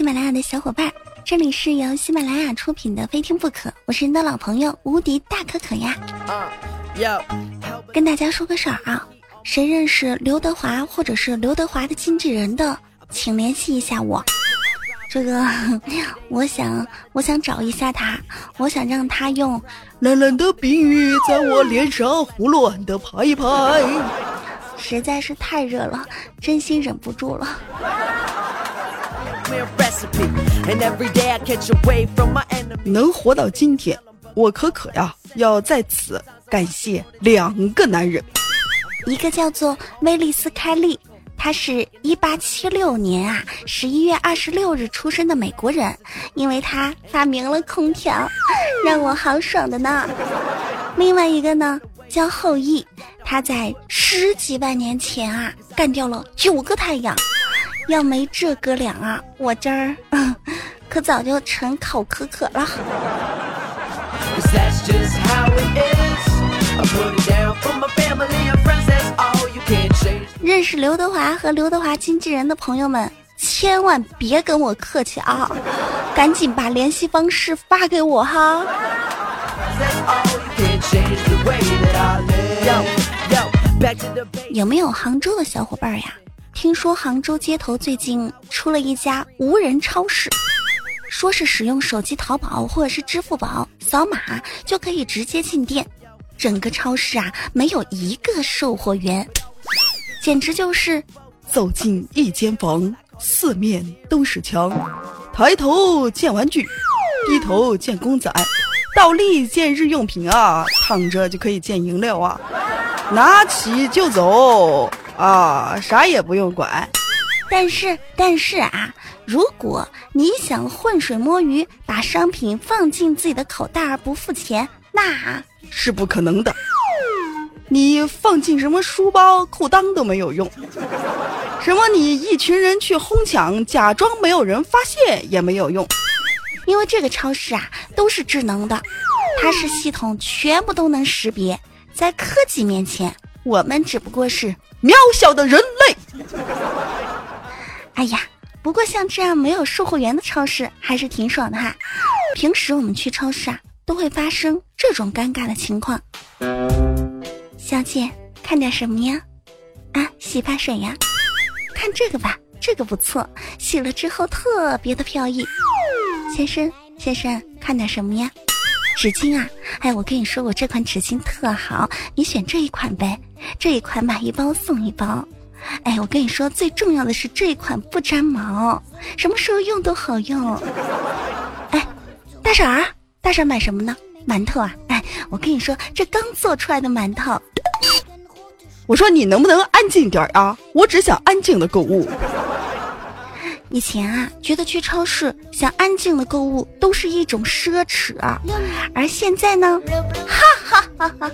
喜马拉雅的小伙伴，这里是由喜马拉雅出品的《非听不可》，我是你的老朋友无敌大可可呀。跟大家说个事儿啊，谁认识刘德华或者是刘德华的经纪人的，请联系一下我。这个，我想，我想找一下他，我想让他用冷冷的冰雨在我脸上胡乱的拍一拍。实在是太热了，真心忍不住了。能活到今天，我可可呀，要在此感谢两个男人，一个叫做威利斯·开利，他是一八七六年啊十一月二十六日出生的美国人，因为他发明了空调，让我好爽的呢。另外一个呢叫后羿，他在十几万年前啊干掉了九个太阳。要没这哥俩啊，我今儿 可早就成烤可可了。认识刘德华和刘德华经纪人的朋友们，千万别跟我客气啊，赶紧把联系方式发给我哈。有没有杭州的小伙伴呀？听说杭州街头最近出了一家无人超市，说是使用手机淘宝或者是支付宝扫码就可以直接进店，整个超市啊没有一个售货员，简直就是走进一间房，四面都是墙，抬头见玩具，低头见公仔，倒立见日用品啊，躺着就可以见饮料啊，拿起就走。啊，啥也不用管，但是但是啊，如果你想浑水摸鱼，把商品放进自己的口袋而不付钱，那是不可能的。你放进什么书包、裤裆都没有用。什么你一群人去哄抢，假装没有人发现也没有用，因为这个超市啊都是智能的，它是系统全部都能识别，在科技面前，我们只不过是。渺小的人类。哎呀，不过像这样没有售货员的超市还是挺爽的哈。平时我们去超市啊，都会发生这种尴尬的情况。小姐，看点什么呀？啊，洗发水呀？看这个吧，这个不错，洗了之后特别的飘逸。先生，先生，看点什么呀？纸巾啊？哎，我跟你说，我这款纸巾特好，你选这一款呗。这一款买一包送一包，哎，我跟你说，最重要的是这一款不粘毛，什么时候用都好用。哎，大婶儿，大婶买什么呢？馒头啊！哎，我跟你说，这刚做出来的馒头。我说你能不能安静点儿啊？我只想安静的购物。以前啊，觉得去超市想安静的购物都是一种奢侈啊，而现在呢，哈哈哈哈！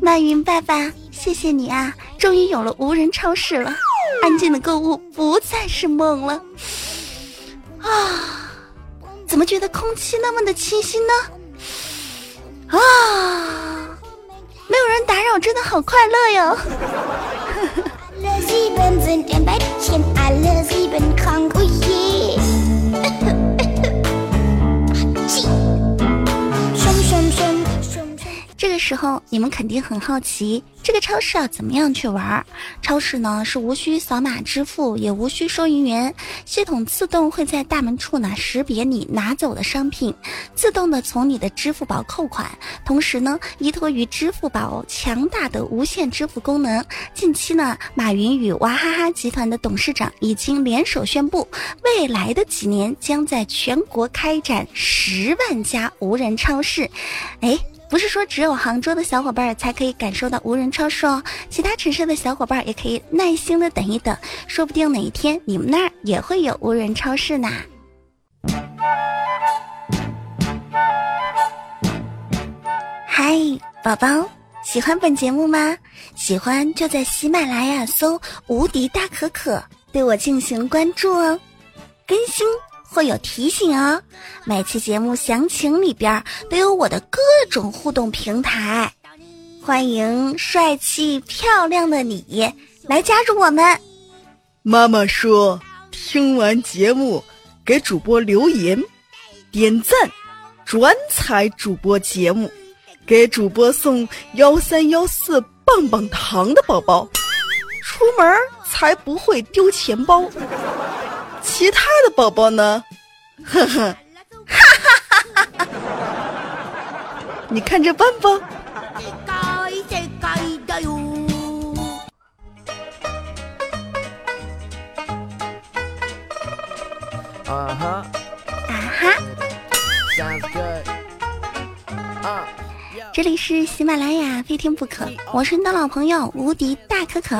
曼云爸爸。谢谢你啊！终于有了无人超市了，安静的购物不再是梦了。啊，怎么觉得空气那么的清新呢？啊，没有人打扰，真的好快乐哟！sieben sind im Bettchen alle sieben krank. Oh je. 这个时候，你们肯定很好奇。这个超市要怎么样去玩？超市呢是无需扫码支付，也无需收银员，系统自动会在大门处呢识别你拿走的商品，自动的从你的支付宝扣款。同时呢，依托于支付宝强大的无线支付功能，近期呢，马云与娃哈哈集团的董事长已经联手宣布，未来的几年将在全国开展十万家无人超市。哎。不是说只有杭州的小伙伴才可以感受到无人超市哦，其他城市的小伙伴也可以耐心的等一等，说不定哪一天你们那儿也会有无人超市呢。嗨，宝宝，喜欢本节目吗？喜欢就在喜马拉雅搜“无敌大可可”，对我进行关注哦，更新。会有提醒哦，每期节目详情里边都有我的各种互动平台，欢迎帅气漂亮的你来加入我们。妈妈说，听完节目给主播留言、点赞、转采主播节目，给主播送幺三幺四棒棒糖的宝宝，出门才不会丢钱包。其他的宝宝呢？呵呵，哈哈哈哈哈！你看着办吧。啊哈！这里是喜马拉雅，非听不可。我是你的老朋友无敌大可可。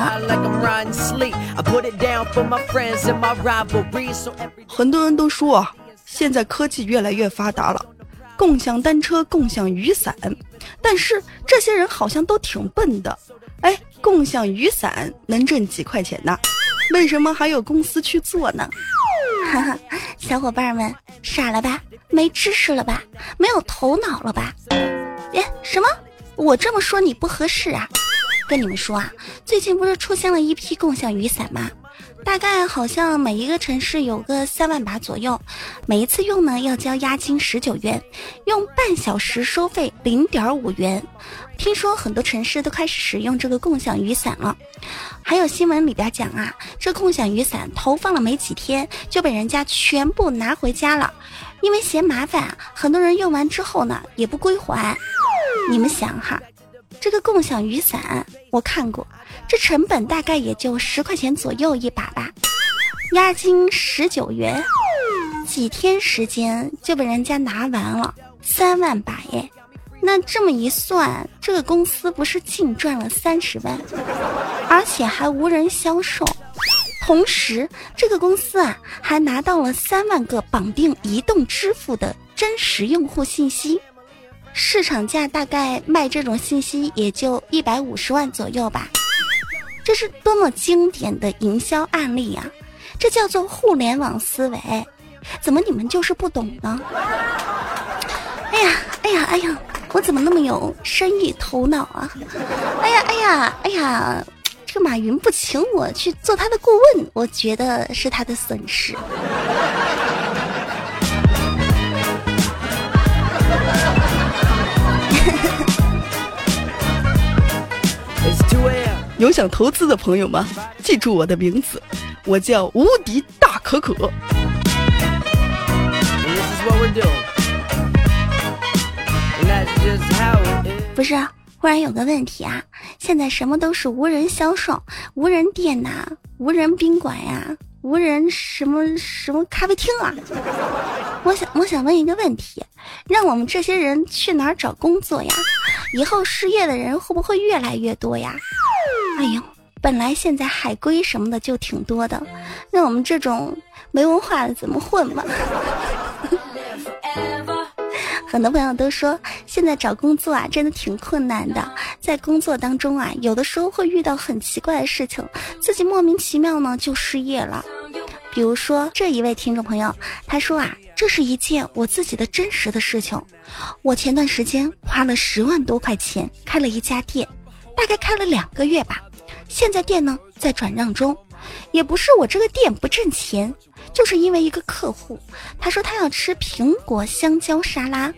很多人都说啊，现在科技越来越发达了，共享单车、共享雨伞，但是这些人好像都挺笨的。哎，共享雨伞能挣几块钱呢？为什么还有公司去做呢？哈哈，小伙伴们傻了吧？没知识了吧？没有头脑了吧？哎，什么？我这么说你不合适啊？跟你们说啊，最近不是出现了一批共享雨伞吗？大概好像每一个城市有个三万把左右，每一次用呢要交押金十九元，用半小时收费零点五元。听说很多城市都开始使用这个共享雨伞了。还有新闻里边讲啊，这共享雨伞投放了没几天就被人家全部拿回家了，因为嫌麻烦，很多人用完之后呢也不归还。你们想哈？这个共享雨伞我看过，这成本大概也就十块钱左右一把吧，押金十九元，几天时间就被人家拿完了三万把耶！那这么一算，这个公司不是净赚了三十万，而且还无人销售，同时这个公司啊还拿到了三万个绑定移动支付的真实用户信息。市场价大概卖这种信息也就一百五十万左右吧，这是多么经典的营销案例呀！这叫做互联网思维，怎么你们就是不懂呢？哎呀，哎呀，哎呀，我怎么那么有生意头脑啊？哎呀，哎呀，哎呀，这个马云不请我去做他的顾问，我觉得是他的损失。有想投资的朋友吗？记住我的名字，我叫无敌大可可。不是，忽然有个问题啊，现在什么都是无人销售、无人店呐、无人宾馆呀、无人什么什么咖啡厅啊。我想，我想问一个问题，让我们这些人去哪儿找工作呀？以后失业的人会不会越来越多呀？哎呦，本来现在海归什么的就挺多的，那我们这种没文化的怎么混嘛？很多朋友都说，现在找工作啊，真的挺困难的。在工作当中啊，有的时候会遇到很奇怪的事情，自己莫名其妙呢就失业了。比如说这一位听众朋友，他说啊，这是一件我自己的真实的事情。我前段时间花了十万多块钱开了一家店，大概开了两个月吧。现在店呢在转让中，也不是我这个店不挣钱，就是因为一个客户，他说他要吃苹果香蕉沙拉，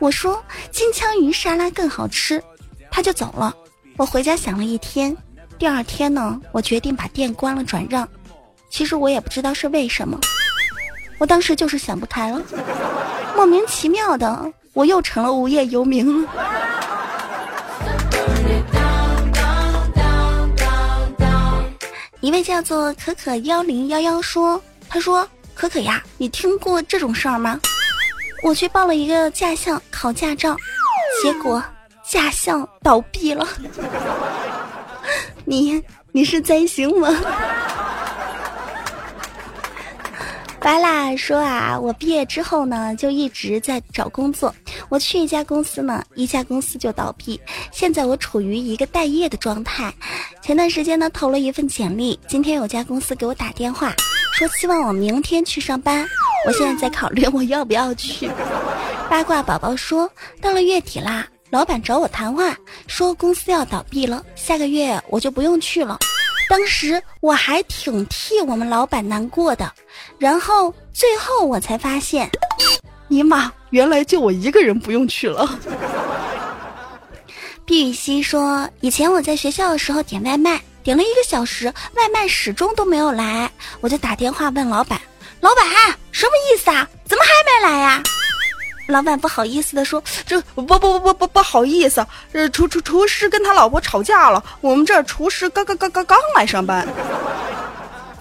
我说金枪鱼沙拉更好吃，他就走了。我回家想了一天，第二天呢，我决定把店关了转让。其实我也不知道是为什么，我当时就是想不开了，莫名其妙的我又成了无业游民了。一位叫做可可幺零幺幺说：“他说可可呀，你听过这种事儿吗？我去报了一个驾校考驾照，结果驾校倒闭了。你你是灾星吗？”巴拉说啊，我毕业之后呢，就一直在找工作。我去一家公司呢，一家公司就倒闭。现在我处于一个待业的状态。前段时间呢，投了一份简历。今天有家公司给我打电话，说希望我明天去上班。我现在在考虑我要不要去。八卦宝宝说，到了月底啦，老板找我谈话，说公司要倒闭了，下个月我就不用去了。当时我还挺替我们老板难过的，然后最后我才发现，尼玛，原来就我一个人不用去了。毕雨熙说：“以前我在学校的时候点外卖，点了一个小时，外卖始终都没有来，我就打电话问老板：‘老板，什么意思啊？怎么还没来呀？’老板不好意思的说：‘这不不不不不不好意思，呃，厨厨厨师跟他老婆吵架了，我们这厨师刚刚刚刚刚来上班。’”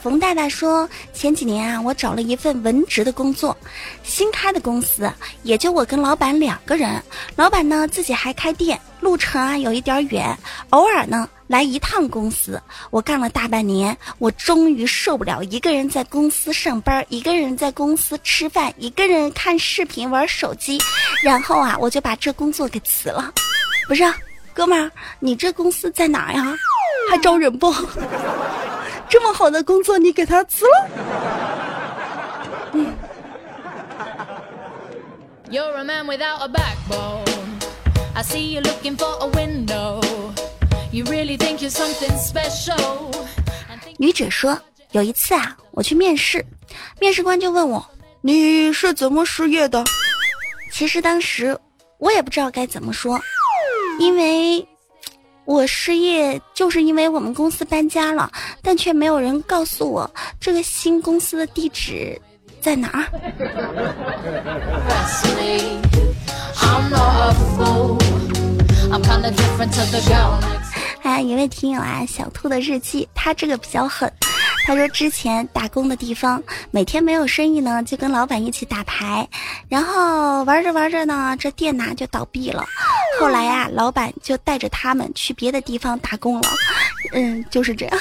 冯大大说：“前几年啊，我找了一份文职的工作，新开的公司，也就我跟老板两个人。老板呢自己还开店，路程啊有一点远，偶尔呢来一趟公司。我干了大半年，我终于受不了一个人在公司上班，一个人在公司吃饭，一个人看视频玩手机，然后啊我就把这工作给辞了。不是，哥们儿，你这公司在哪呀？还招人不？”这么好的工作，你给他辞了？嗯。女者说：“有一次啊，我去面试，面试官就问我，你是怎么失业的？其实当时我也不知道该怎么说，因为……”我失业就是因为我们公司搬家了，但却没有人告诉我这个新公司的地址在哪儿。还一位听友啊，小兔的日记，他这个比较狠。他说之前打工的地方，每天没有生意呢，就跟老板一起打牌，然后玩着玩着呢，这店呐就倒闭了。后来呀，老板就带着他们去别的地方打工了。嗯，就是这样。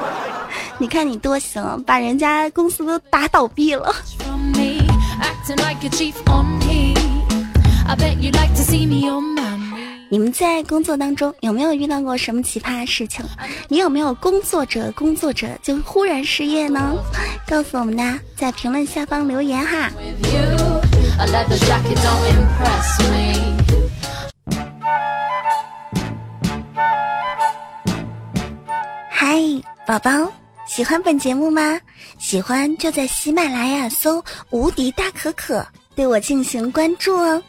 你看你多行，把人家公司都打倒闭了。你们在工作当中有没有遇到过什么奇葩事情？你有没有工作着工作着就忽然失业呢？告诉我们呢，在评论下方留言哈。嗨，宝宝，喜欢本节目吗？喜欢就在喜马拉雅搜“无敌大可可”，对我进行关注哦，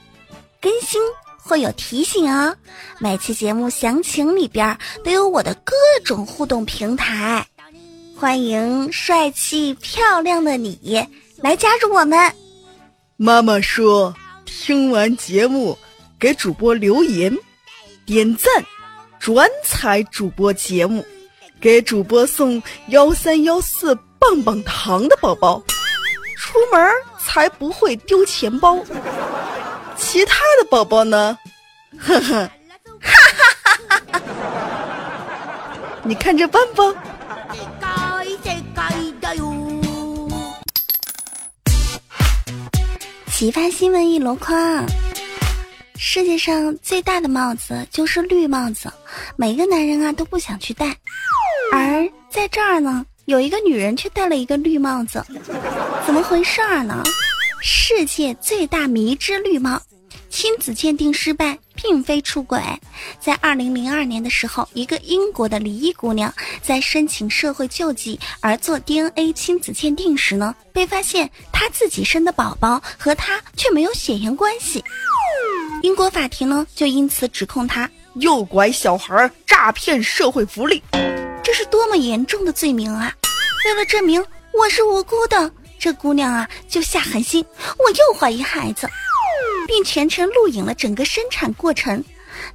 更新。会有提醒哦，每期节目详情里边都有我的各种互动平台，欢迎帅气漂亮的你来加入我们。妈妈说，听完节目给主播留言、点赞、转采主播节目，给主播送幺三幺四棒棒糖的宝宝，出门才不会丢钱包。其他的宝宝呢？呵呵，哈哈！你看着办吧。奇葩新闻一箩筐。世界上最大的帽子就是绿帽子，每个男人啊都不想去戴。而在这儿呢，有一个女人却戴了一个绿帽子，怎么回事儿呢？世界最大迷之绿帽。亲子鉴定失败，并非出轨。在二零零二年的时候，一个英国的离异姑娘在申请社会救济而做 DNA 亲子鉴定时呢，被发现她自己生的宝宝和她却没有血缘关系。英国法庭呢，就因此指控她诱拐小孩、诈骗社会福利。这是多么严重的罪名啊！为了证明我是无辜的，这姑娘啊，就下狠心，我又怀疑孩子。并全程录影了整个生产过程，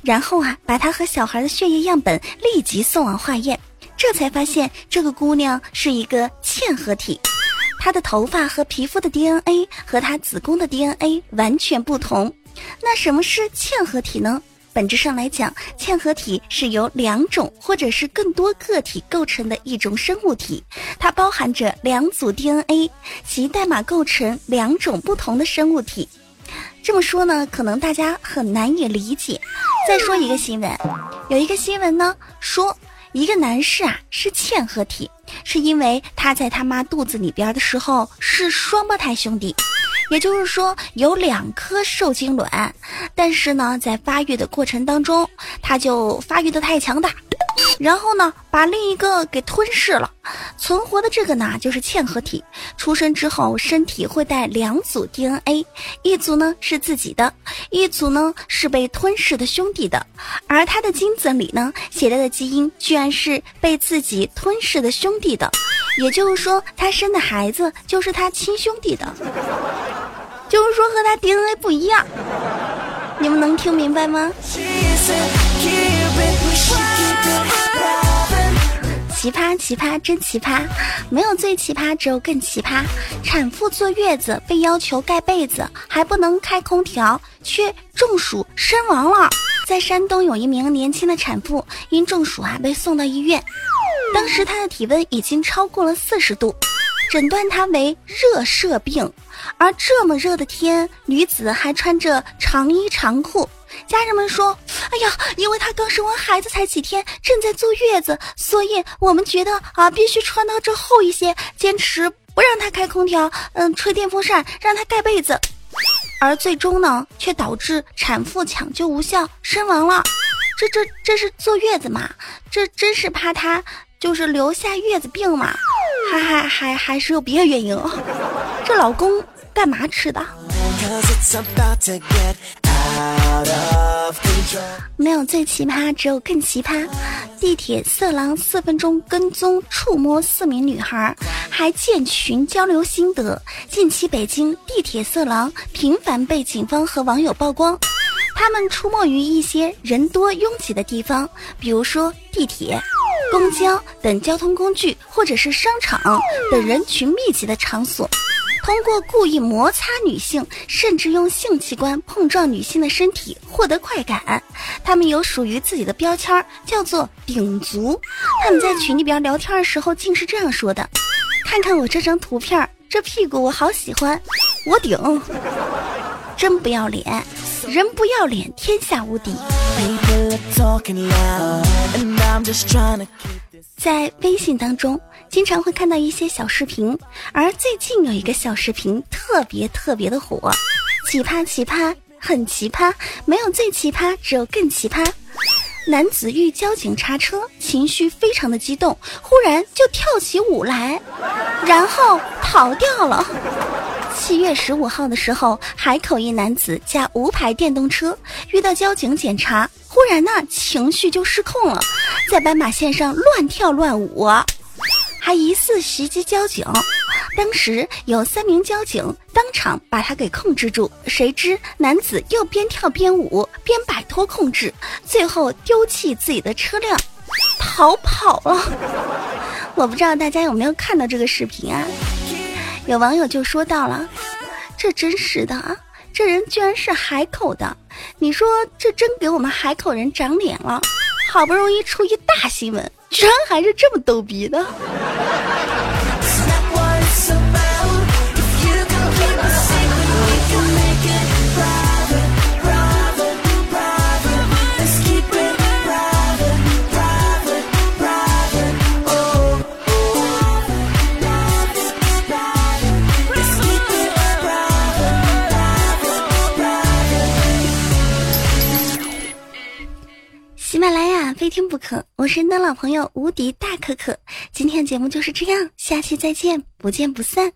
然后啊，把她和小孩的血液样本立即送往化验，这才发现这个姑娘是一个嵌合体，她的头发和皮肤的 DNA 和她子宫的 DNA 完全不同。那什么是嵌合体呢？本质上来讲，嵌合体是由两种或者是更多个体构成的一种生物体，它包含着两组 DNA，其代码构成两种不同的生物体。这么说呢，可能大家很难以理解。再说一个新闻，有一个新闻呢说，一个男士啊是嵌合体，是因为他在他妈肚子里边的时候是双胞胎兄弟，也就是说有两颗受精卵，但是呢在发育的过程当中，它就发育的太强大，然后呢，把另一个给吞噬了。存活的这个呢，就是嵌合体。出生之后，身体会带两组 DNA，一组呢是自己的，一组呢是被吞噬的兄弟的。而他的精子里呢，携带的基因居然是被自己吞噬的兄弟的，也就是说，他生的孩子就是他亲兄弟的，就是说和他 DNA 不一样。你们能听明白吗？奇葩奇葩真奇葩，没有最奇葩，只有更奇葩。产妇坐月子被要求盖被子，还不能开空调，却中暑身亡了。在山东有一名年轻的产妇因中暑啊被送到医院，当时她的体温已经超过了四十度，诊断她为热射病。而这么热的天，女子还穿着长衣长裤。家人们说：“哎呀，因为她刚生完孩子才几天，正在坐月子，所以我们觉得啊，必须穿到这厚一些，坚持不让她开空调，嗯，吹电风扇，让她盖被子。而最终呢，却导致产妇抢救无效身亡了。这这这是坐月子嘛？这真是怕她就是留下月子病嘛？还还还还是有别的原因？这老公干嘛吃的？”没有最奇葩，只有更奇葩。地铁色狼四分钟跟踪触摸四名女孩，还建群交流心得。近期北京地铁色狼频繁被警方和网友曝光，他们出没于一些人多拥挤的地方，比如说地铁、公交等交通工具，或者是商场等人群密集的场所。通过故意摩擦女性，甚至用性器官碰撞女性的身体获得快感，他们有属于自己的标签，叫做“顶足”。他们在群里边聊天的时候，竟是这样说的：“看看我这张图片，这屁股我好喜欢，我顶，真不要脸，人不要脸，天下无敌。”在微信当中。经常会看到一些小视频，而最近有一个小视频特别特别的火，奇葩奇葩很奇葩，没有最奇葩，只有更奇葩。男子遇交警查车，情绪非常的激动，忽然就跳起舞来，然后逃掉了。七月十五号的时候，海口一男子驾无牌电动车遇到交警检查，忽然呢情绪就失控了，在斑马线上乱跳乱舞。还疑似袭击交警，当时有三名交警当场把他给控制住。谁知男子又边跳边舞，边摆脱控制，最后丢弃自己的车辆，逃跑了。我不知道大家有没有看到这个视频啊？有网友就说到了：“这真是的啊，这人居然是海口的，你说这真给我们海口人长脸了。好不容易出一大新闻。”居然还是这么逗逼的！非听不可，我是你的老朋友无敌大可可。今天的节目就是这样，下期再见，不见不散。